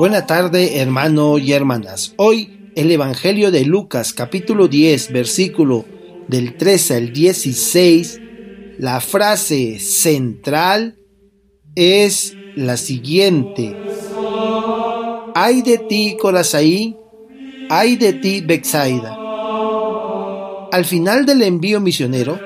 Buena tarde, hermano y hermanas. Hoy el Evangelio de Lucas, capítulo 10, versículo del 13 al 16, la frase central es la siguiente. Ay de ti, Corazaí, ay de ti, Bexaida. Al final del envío misionero,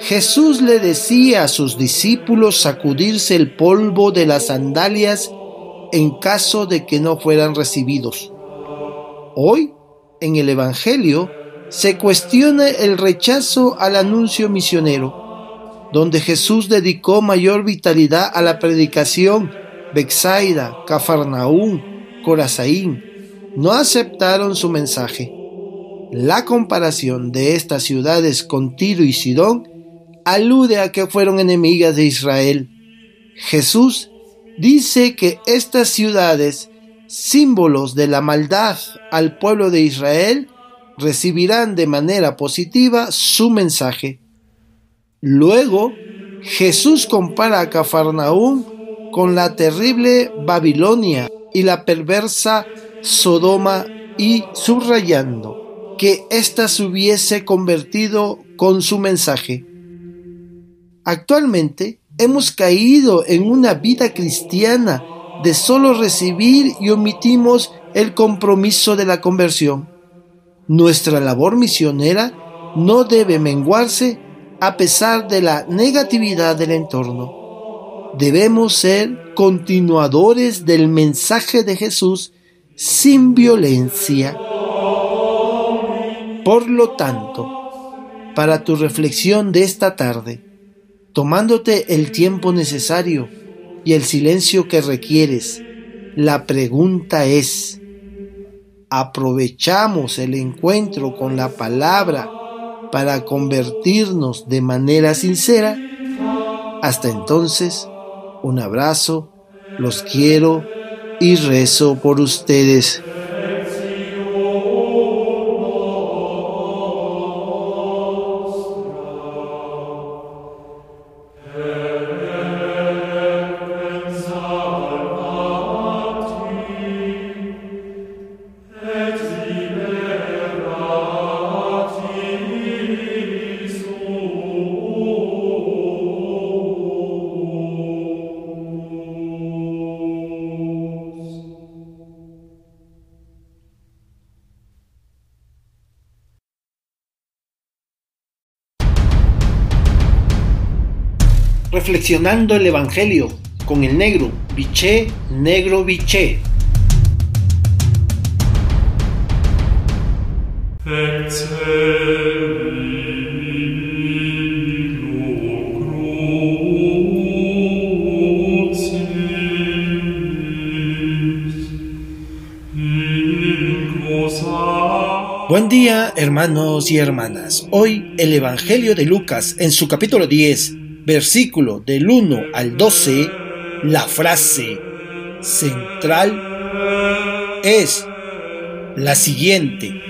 Jesús le decía a sus discípulos sacudirse el polvo de las sandalias en caso de que no fueran recibidos. Hoy, en el Evangelio, se cuestiona el rechazo al anuncio misionero, donde Jesús dedicó mayor vitalidad a la predicación. Bexaida, Cafarnaún, Corazaín no aceptaron su mensaje. La comparación de estas ciudades con Tiro y Sidón alude a que fueron enemigas de Israel. Jesús dice que estas ciudades, símbolos de la maldad al pueblo de Israel, recibirán de manera positiva su mensaje. Luego, Jesús compara a Cafarnaúm con la terrible Babilonia y la perversa Sodoma y subrayando que ésta se hubiese convertido con su mensaje. Actualmente, hemos caído en una vida cristiana de solo recibir y omitimos el compromiso de la conversión. Nuestra labor misionera no debe menguarse a pesar de la negatividad del entorno. Debemos ser continuadores del mensaje de Jesús sin violencia. Por lo tanto, para tu reflexión de esta tarde, tomándote el tiempo necesario y el silencio que requieres. La pregunta es, ¿aprovechamos el encuentro con la palabra para convertirnos de manera sincera? Hasta entonces, un abrazo, los quiero y rezo por ustedes. Reflexionando el Evangelio con el negro, biché, negro, biché. Buen día hermanos y hermanas. Hoy el Evangelio de Lucas en su capítulo 10 versículo del 1 al 12, la frase central es la siguiente.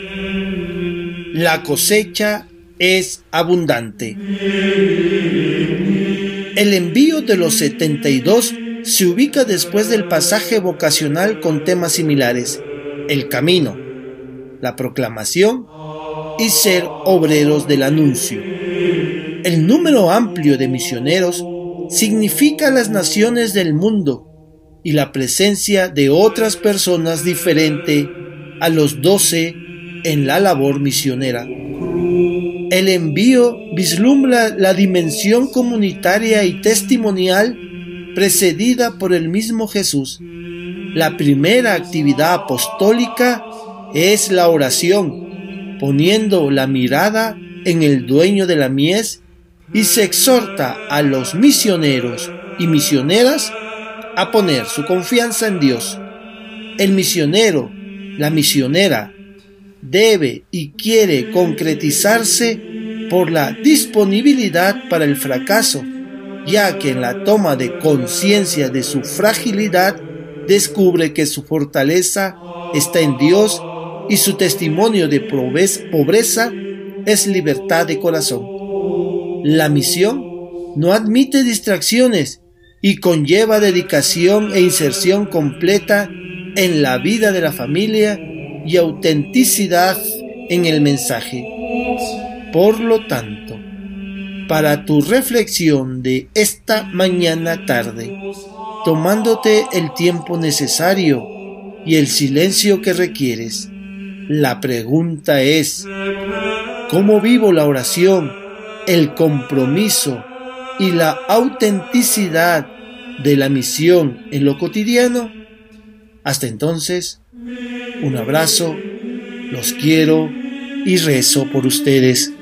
La cosecha es abundante. El envío de los 72 se ubica después del pasaje vocacional con temas similares, el camino, la proclamación y ser obreros del anuncio. El número amplio de misioneros significa las naciones del mundo y la presencia de otras personas diferente a los doce en la labor misionera. El envío vislumbra la dimensión comunitaria y testimonial precedida por el mismo Jesús. La primera actividad apostólica es la oración, poniendo la mirada en el dueño de la mies y se exhorta a los misioneros y misioneras a poner su confianza en Dios. El misionero, la misionera, debe y quiere concretizarse por la disponibilidad para el fracaso, ya que en la toma de conciencia de su fragilidad descubre que su fortaleza está en Dios y su testimonio de pobreza es libertad de corazón. La misión no admite distracciones y conlleva dedicación e inserción completa en la vida de la familia y autenticidad en el mensaje. Por lo tanto, para tu reflexión de esta mañana tarde, tomándote el tiempo necesario y el silencio que requieres, la pregunta es, ¿cómo vivo la oración, el compromiso y la autenticidad de la misión en lo cotidiano? Hasta entonces, un abrazo, los quiero y rezo por ustedes.